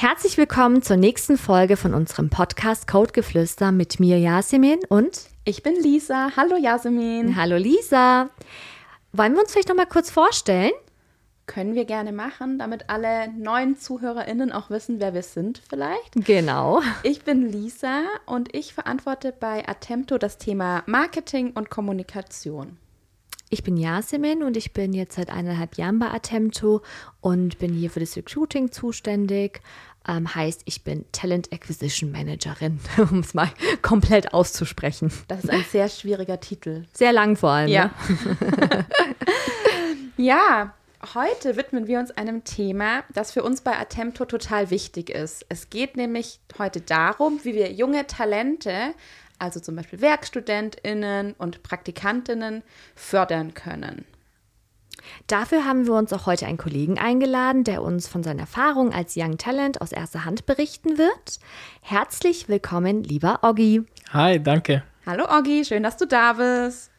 Herzlich willkommen zur nächsten Folge von unserem Podcast Codegeflüster mit mir Yasemin und ich bin Lisa. Hallo Yasemin. Hallo Lisa. Wollen wir uns vielleicht noch mal kurz vorstellen? Können wir gerne machen, damit alle neuen ZuhörerInnen auch wissen, wer wir sind, vielleicht. Genau. Ich bin Lisa und ich verantworte bei Attempto das Thema Marketing und Kommunikation. Ich bin Yasemin und ich bin jetzt seit eineinhalb Jahren bei Attempto und bin hier für das Recruiting zuständig. Ähm, heißt, ich bin Talent Acquisition Managerin, um es mal komplett auszusprechen. Das ist ein sehr schwieriger Titel. Sehr lang vor allem. Ja. Ne? ja, heute widmen wir uns einem Thema, das für uns bei Attempto total wichtig ist. Es geht nämlich heute darum, wie wir junge Talente also zum Beispiel WerkstudentInnen und PraktikantInnen, fördern können. Dafür haben wir uns auch heute einen Kollegen eingeladen, der uns von seiner Erfahrung als Young Talent aus erster Hand berichten wird. Herzlich willkommen, lieber Oggi. Hi, danke. Hallo Oggi, schön, dass du da bist.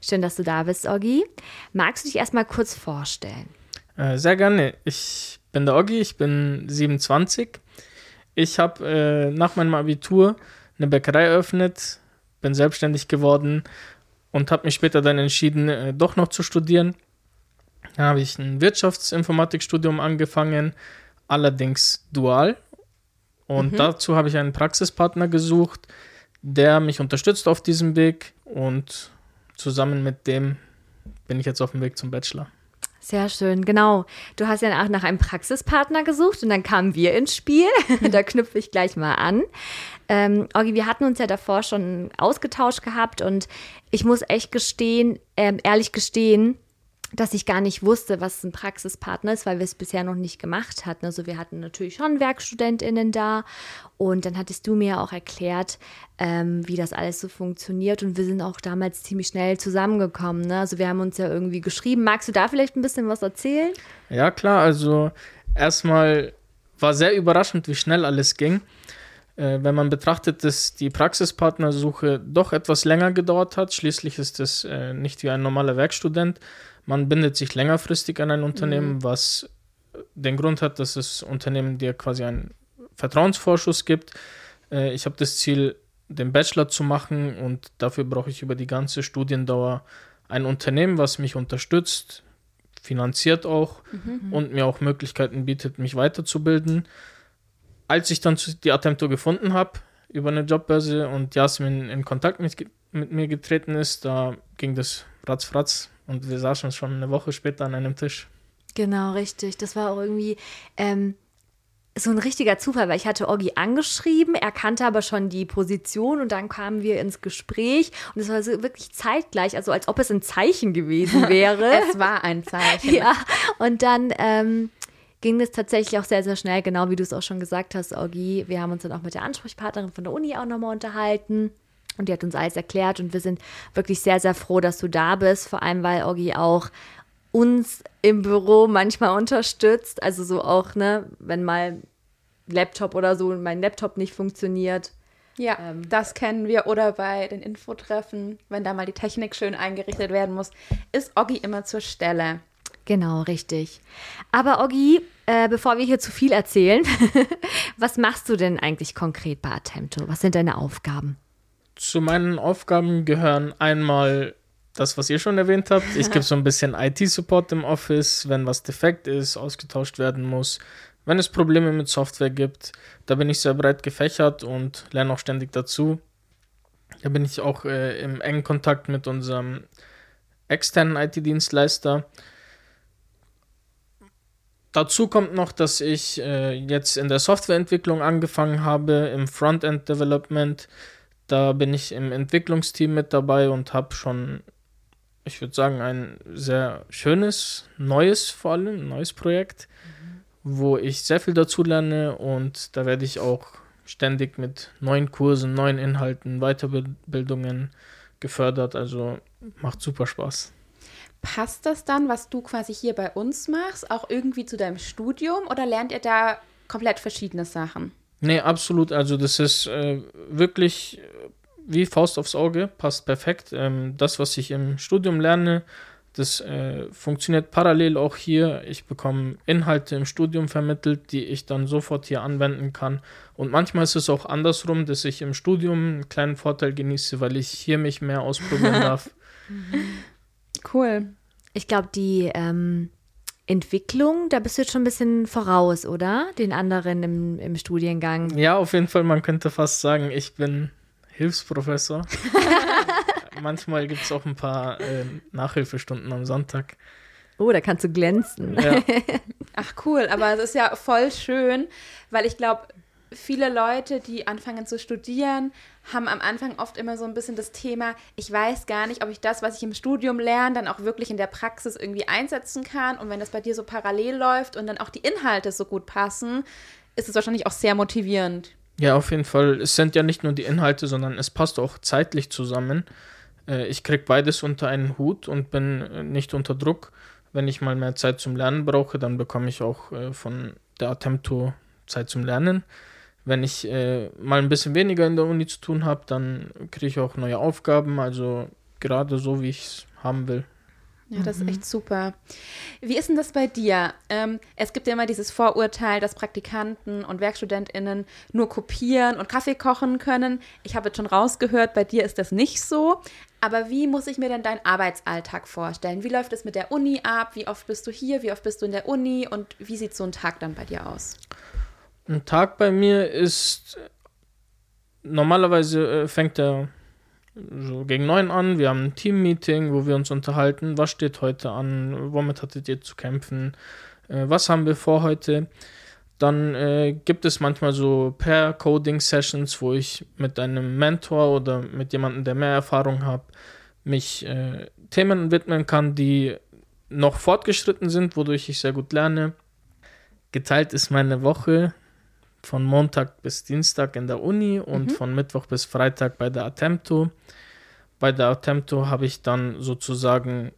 Schön, dass du da bist, Oggi. Magst du dich erstmal kurz vorstellen? Äh, sehr gerne. Ich bin der Oggi, ich bin 27. Ich habe äh, nach meinem Abitur eine Bäckerei eröffnet, bin selbstständig geworden und habe mich später dann entschieden, äh, doch noch zu studieren. Dann habe ich ein Wirtschaftsinformatikstudium angefangen, allerdings dual. Und mhm. dazu habe ich einen Praxispartner gesucht, der mich unterstützt auf diesem Weg und zusammen mit dem bin ich jetzt auf dem Weg zum Bachelor. Sehr schön, genau. Du hast ja auch nach einem Praxispartner gesucht und dann kamen wir ins Spiel. da knüpfe ich gleich mal an. Ähm, Orgi, wir hatten uns ja davor schon ausgetauscht gehabt und ich muss echt gestehen, ähm, ehrlich gestehen, dass ich gar nicht wusste, was ein Praxispartner ist, weil wir es bisher noch nicht gemacht hatten. Also wir hatten natürlich schon WerkstudentInnen da und dann hattest du mir auch erklärt, ähm, wie das alles so funktioniert und wir sind auch damals ziemlich schnell zusammengekommen. Ne? Also wir haben uns ja irgendwie geschrieben. Magst du da vielleicht ein bisschen was erzählen? Ja, klar. Also erstmal war sehr überraschend, wie schnell alles ging. Äh, wenn man betrachtet, dass die Praxispartnersuche doch etwas länger gedauert hat, schließlich ist es äh, nicht wie ein normaler Werkstudent. Man bindet sich längerfristig an ein Unternehmen, mhm. was den Grund hat, dass das Unternehmen dir quasi einen Vertrauensvorschuss gibt. Äh, ich habe das Ziel, den Bachelor zu machen und dafür brauche ich über die ganze Studiendauer ein Unternehmen, was mich unterstützt, finanziert auch mhm. und mir auch Möglichkeiten bietet, mich weiterzubilden als ich dann die Attempto gefunden habe über eine Jobbörse und Jasmin in Kontakt mit, mit mir getreten ist, da ging das ratzfratz und wir saßen schon eine Woche später an einem Tisch. Genau, richtig. Das war auch irgendwie ähm, so ein richtiger Zufall, weil ich hatte Oggi angeschrieben, er kannte aber schon die Position und dann kamen wir ins Gespräch und es war so wirklich zeitgleich, also als ob es ein Zeichen gewesen wäre. es war ein Zeichen. Ja, und dann ähm, ging es tatsächlich auch sehr, sehr schnell, genau wie du es auch schon gesagt hast, Augi. Wir haben uns dann auch mit der Ansprechpartnerin von der Uni auch nochmal unterhalten. Und die hat uns alles erklärt und wir sind wirklich sehr, sehr froh, dass du da bist. Vor allem, weil Augi auch uns im Büro manchmal unterstützt. Also so auch, ne, wenn mal Laptop oder so mein Laptop nicht funktioniert. Ja, ähm, das kennen wir. Oder bei den Infotreffen, wenn da mal die Technik schön eingerichtet werden muss, ist Oggi immer zur Stelle. Genau, richtig. Aber Oggi, äh, bevor wir hier zu viel erzählen, was machst du denn eigentlich konkret bei Attempto? Was sind deine Aufgaben? Zu meinen Aufgaben gehören einmal das, was ihr schon erwähnt habt. Ich gebe so ein bisschen IT-Support im Office, wenn was defekt ist, ausgetauscht werden muss. Wenn es Probleme mit Software gibt, da bin ich sehr breit gefächert und lerne auch ständig dazu. Da bin ich auch äh, im engen Kontakt mit unserem externen IT-Dienstleister. Dazu kommt noch, dass ich äh, jetzt in der Softwareentwicklung angefangen habe, im Frontend Development. Da bin ich im Entwicklungsteam mit dabei und habe schon, ich würde sagen, ein sehr schönes, neues vor allem, neues Projekt, mhm. wo ich sehr viel dazu lerne und da werde ich auch ständig mit neuen Kursen, neuen Inhalten, Weiterbildungen gefördert. Also macht super Spaß passt das dann, was du quasi hier bei uns machst, auch irgendwie zu deinem Studium oder lernt ihr da komplett verschiedene Sachen? Nee, absolut. Also das ist äh, wirklich wie Faust aufs Auge, passt perfekt. Ähm, das, was ich im Studium lerne, Das äh, funktioniert parallel auch hier. Ich bekomme Inhalte im Studium vermittelt, die ich dann sofort hier anwenden kann. Und manchmal ist es auch andersrum, dass ich im Studium einen kleinen Vorteil genieße, weil ich hier mich mehr ausprobieren darf. Cool. Ich glaube, die ähm, Entwicklung, da bist du jetzt schon ein bisschen voraus, oder? Den anderen im, im Studiengang. Ja, auf jeden Fall, man könnte fast sagen, ich bin Hilfsprofessor. manchmal gibt es auch ein paar äh, Nachhilfestunden am Sonntag. Oh, da kannst du glänzen. Ja. Ach cool, aber es ist ja voll schön, weil ich glaube, viele Leute, die anfangen zu studieren, haben am Anfang oft immer so ein bisschen das Thema, ich weiß gar nicht, ob ich das, was ich im Studium lerne, dann auch wirklich in der Praxis irgendwie einsetzen kann. Und wenn das bei dir so parallel läuft und dann auch die Inhalte so gut passen, ist es wahrscheinlich auch sehr motivierend. Ja, auf jeden Fall. Es sind ja nicht nur die Inhalte, sondern es passt auch zeitlich zusammen. Äh, ich kriege beides unter einen Hut und bin äh, nicht unter Druck. Wenn ich mal mehr Zeit zum Lernen brauche, dann bekomme ich auch äh, von der Attempto Zeit zum Lernen. Wenn ich äh, mal ein bisschen weniger in der Uni zu tun habe, dann kriege ich auch neue Aufgaben, also gerade so, wie ich es haben will. Ja, das ist echt super. Wie ist denn das bei dir? Ähm, es gibt ja immer dieses Vorurteil, dass Praktikanten und WerkstudentInnen nur kopieren und Kaffee kochen können. Ich habe jetzt schon rausgehört, bei dir ist das nicht so. Aber wie muss ich mir denn deinen Arbeitsalltag vorstellen? Wie läuft es mit der Uni ab? Wie oft bist du hier? Wie oft bist du in der Uni? Und wie sieht so ein Tag dann bei dir aus? Ein Tag bei mir ist normalerweise äh, fängt er so gegen neun an. Wir haben ein Team-Meeting, wo wir uns unterhalten, was steht heute an, womit hattet ihr zu kämpfen, äh, was haben wir vor heute. Dann äh, gibt es manchmal so Pair-Coding-Sessions, wo ich mit einem Mentor oder mit jemandem, der mehr Erfahrung hat, mich äh, Themen widmen kann, die noch fortgeschritten sind, wodurch ich sehr gut lerne. Geteilt ist meine Woche von Montag bis Dienstag in der Uni und mhm. von Mittwoch bis Freitag bei der Attempto. Bei der Attempto habe ich dann sozusagen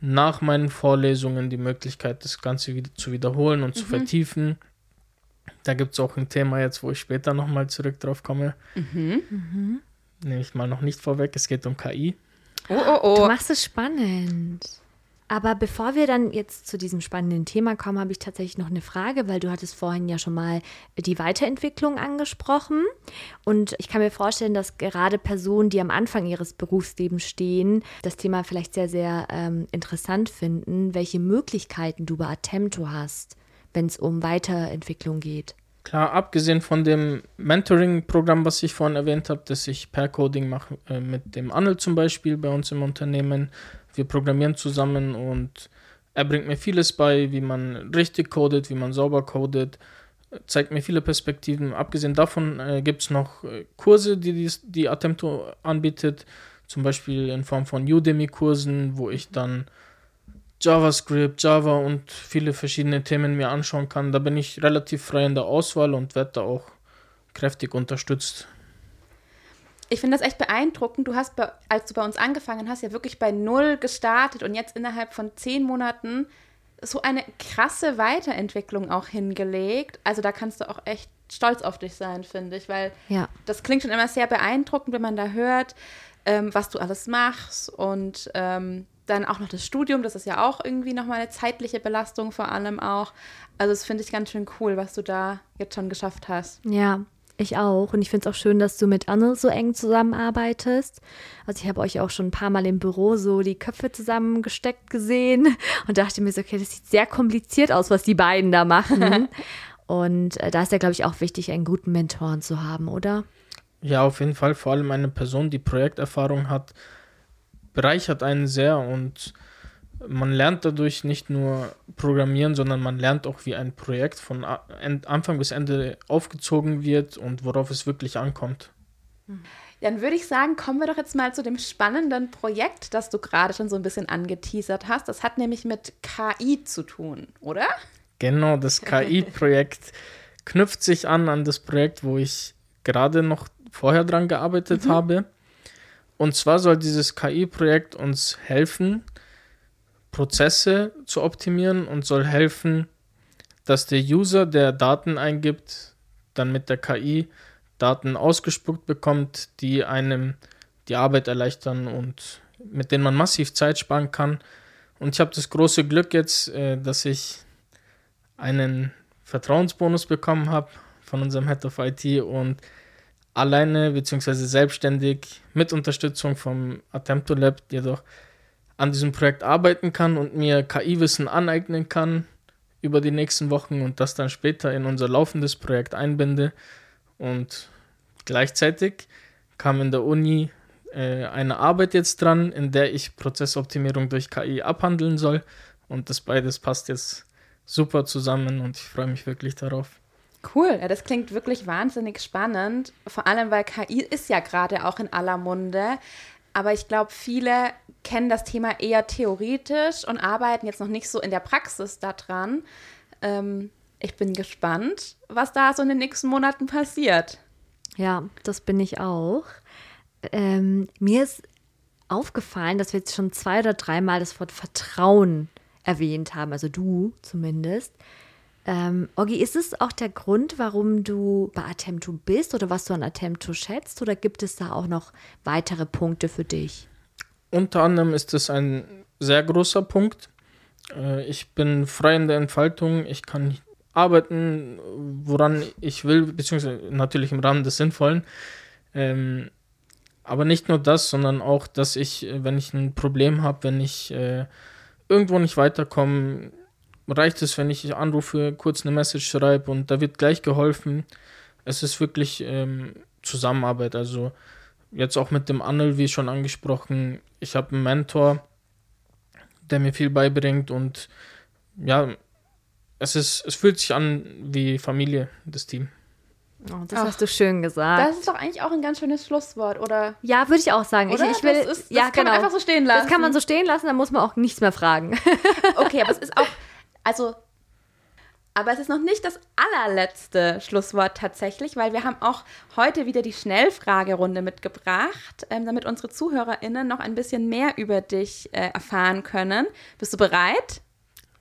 nach meinen Vorlesungen die Möglichkeit, das Ganze wieder zu wiederholen und mhm. zu vertiefen. Da gibt es auch ein Thema jetzt, wo ich später nochmal zurück drauf komme. Mhm. Mhm. Nehme ich mal noch nicht vorweg, es geht um KI. Oh, oh, oh. Du machst es spannend. Aber bevor wir dann jetzt zu diesem spannenden Thema kommen, habe ich tatsächlich noch eine Frage, weil du hattest vorhin ja schon mal die Weiterentwicklung angesprochen. Und ich kann mir vorstellen, dass gerade Personen, die am Anfang ihres Berufslebens stehen, das Thema vielleicht sehr, sehr ähm, interessant finden, welche Möglichkeiten du bei Attempto hast, wenn es um Weiterentwicklung geht. Klar, abgesehen von dem Mentoring-Programm, was ich vorhin erwähnt habe, dass ich per Coding mache äh, mit dem Anel zum Beispiel bei uns im Unternehmen, wir programmieren zusammen und er bringt mir vieles bei, wie man richtig codet, wie man sauber codet, zeigt mir viele Perspektiven. Abgesehen davon äh, gibt es noch äh, Kurse, die die, die Attempto anbietet, zum Beispiel in Form von Udemy-Kursen, wo ich dann JavaScript, Java und viele verschiedene Themen mir anschauen kann. Da bin ich relativ frei in der Auswahl und werde da auch kräftig unterstützt ich finde das echt beeindruckend. Du hast, bei, als du bei uns angefangen hast, ja wirklich bei Null gestartet und jetzt innerhalb von zehn Monaten so eine krasse Weiterentwicklung auch hingelegt. Also da kannst du auch echt stolz auf dich sein, finde ich, weil ja. das klingt schon immer sehr beeindruckend, wenn man da hört, ähm, was du alles machst und ähm, dann auch noch das Studium, das ist ja auch irgendwie nochmal eine zeitliche Belastung vor allem auch. Also das finde ich ganz schön cool, was du da jetzt schon geschafft hast. Ja, ich auch. Und ich finde es auch schön, dass du mit Anne so eng zusammenarbeitest. Also ich habe euch auch schon ein paar Mal im Büro so die Köpfe zusammengesteckt gesehen und dachte mir so, okay, das sieht sehr kompliziert aus, was die beiden da machen. und äh, da ist ja, glaube ich, auch wichtig, einen guten Mentoren zu haben, oder? Ja, auf jeden Fall. Vor allem eine Person, die Projekterfahrung hat, bereichert einen sehr und man lernt dadurch nicht nur Programmieren, sondern man lernt auch, wie ein Projekt von Anfang bis Ende aufgezogen wird und worauf es wirklich ankommt. Dann würde ich sagen, kommen wir doch jetzt mal zu dem spannenden Projekt, das du gerade schon so ein bisschen angeteasert hast. Das hat nämlich mit KI zu tun, oder? Genau, das KI-Projekt knüpft sich an an das Projekt, wo ich gerade noch vorher dran gearbeitet mhm. habe. Und zwar soll dieses KI-Projekt uns helfen, Prozesse zu optimieren und soll helfen, dass der User, der Daten eingibt, dann mit der KI Daten ausgespuckt bekommt, die einem die Arbeit erleichtern und mit denen man massiv Zeit sparen kann. Und ich habe das große Glück jetzt, äh, dass ich einen Vertrauensbonus bekommen habe von unserem Head of IT und alleine bzw. selbstständig mit Unterstützung vom Attempto Lab jedoch an diesem Projekt arbeiten kann und mir KI-Wissen aneignen kann über die nächsten Wochen und das dann später in unser laufendes Projekt einbinde. Und gleichzeitig kam in der Uni äh, eine Arbeit jetzt dran, in der ich Prozessoptimierung durch KI abhandeln soll. Und das beides passt jetzt super zusammen und ich freue mich wirklich darauf. Cool, ja, das klingt wirklich wahnsinnig spannend. Vor allem, weil KI ist ja gerade auch in aller Munde. Aber ich glaube, viele kennen das Thema eher theoretisch und arbeiten jetzt noch nicht so in der Praxis daran. Ähm, ich bin gespannt, was da so in den nächsten Monaten passiert. Ja, das bin ich auch. Ähm, mir ist aufgefallen, dass wir jetzt schon zwei oder dreimal das Wort Vertrauen erwähnt haben, also du zumindest. Ähm, Oggi, ist es auch der Grund, warum du bei Attempto bist oder was du an Attempto schätzt? Oder gibt es da auch noch weitere Punkte für dich? Unter anderem ist es ein sehr großer Punkt. Äh, ich bin frei in der Entfaltung. Ich kann arbeiten, woran ich will, beziehungsweise natürlich im Rahmen des Sinnvollen. Ähm, aber nicht nur das, sondern auch, dass ich, wenn ich ein Problem habe, wenn ich äh, irgendwo nicht weiterkomme, reicht es, wenn ich anrufe, kurz eine Message schreibe und da wird gleich geholfen. Es ist wirklich ähm, Zusammenarbeit. Also jetzt auch mit dem Annel, wie schon angesprochen, ich habe einen Mentor, der mir viel beibringt und ja, es ist, es fühlt sich an wie Familie, das Team. Oh, das Ach, hast du schön gesagt. Das ist doch eigentlich auch ein ganz schönes Schlusswort, oder? Ja, würde ich auch sagen. Oder? Ich, ich will, das, ist, das ja, kann genau. man einfach so stehen lassen. Das kann man so stehen lassen, da muss man auch nichts mehr fragen. okay, aber es ist auch, also, aber es ist noch nicht das allerletzte Schlusswort tatsächlich, weil wir haben auch heute wieder die Schnellfragerunde mitgebracht, ähm, damit unsere ZuhörerInnen noch ein bisschen mehr über dich äh, erfahren können. Bist du bereit?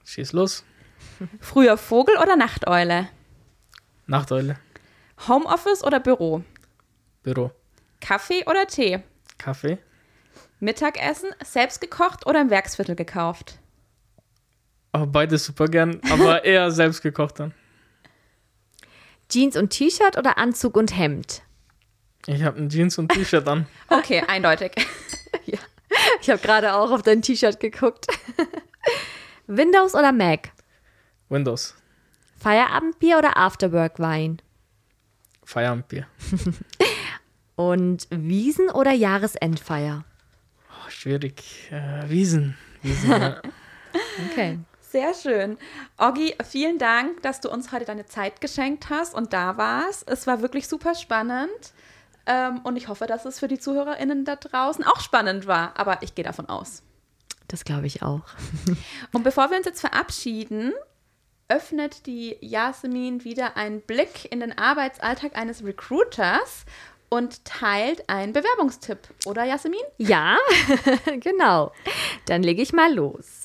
Schieß los. Früher Vogel oder Nachteule? Nachteule. Homeoffice oder Büro? Büro. Kaffee oder Tee? Kaffee. Mittagessen selbst gekocht oder im Werksviertel gekauft? Oh, beides super gern, aber eher selbst gekocht dann. Jeans und T-Shirt oder Anzug und Hemd? Ich habe ein Jeans und T-Shirt an. okay, eindeutig. ja. Ich habe gerade auch auf dein T-Shirt geguckt. Windows oder Mac? Windows. Feierabendbier oder Afterwork-Wein? Feierabendbier. und Wiesen oder Jahresendfeier? Oh, schwierig. Äh, Wiesen. Wiesen ja. Okay. Sehr schön. Oggi, vielen Dank, dass du uns heute deine Zeit geschenkt hast und da warst. Es war wirklich super spannend. Ähm, und ich hoffe, dass es für die ZuhörerInnen da draußen auch spannend war. Aber ich gehe davon aus. Das glaube ich auch. und bevor wir uns jetzt verabschieden, öffnet die Jasmin wieder einen Blick in den Arbeitsalltag eines Recruiters und teilt einen Bewerbungstipp, oder Jasmin? Ja, genau. Dann lege ich mal los.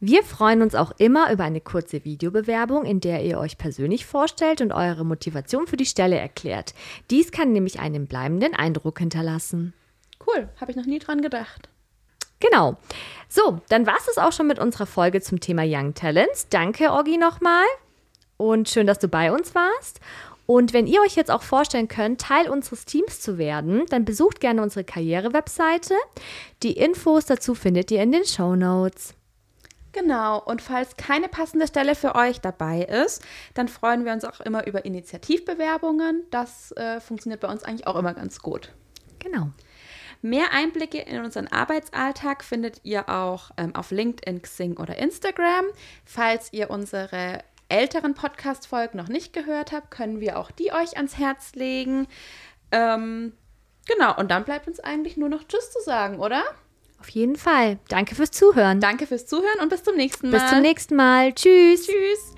Wir freuen uns auch immer über eine kurze Videobewerbung, in der ihr euch persönlich vorstellt und eure Motivation für die Stelle erklärt. Dies kann nämlich einen bleibenden Eindruck hinterlassen. Cool, habe ich noch nie dran gedacht. Genau. So, dann war es auch schon mit unserer Folge zum Thema Young Talents. Danke, Orgi, nochmal. Und schön, dass du bei uns warst. Und wenn ihr euch jetzt auch vorstellen könnt, Teil unseres Teams zu werden, dann besucht gerne unsere Karriere-Webseite. Die Infos dazu findet ihr in den Show Notes. Genau, und falls keine passende Stelle für euch dabei ist, dann freuen wir uns auch immer über Initiativbewerbungen. Das äh, funktioniert bei uns eigentlich auch immer ganz gut. Genau. Mehr Einblicke in unseren Arbeitsalltag findet ihr auch ähm, auf LinkedIn, Xing oder Instagram. Falls ihr unsere älteren Podcast-Folgen noch nicht gehört habt, können wir auch die euch ans Herz legen. Ähm, genau, und dann bleibt uns eigentlich nur noch Tschüss zu sagen, oder? Auf jeden Fall. Danke fürs Zuhören. Danke fürs Zuhören und bis zum nächsten Mal. Bis zum nächsten Mal. Tschüss. Tschüss.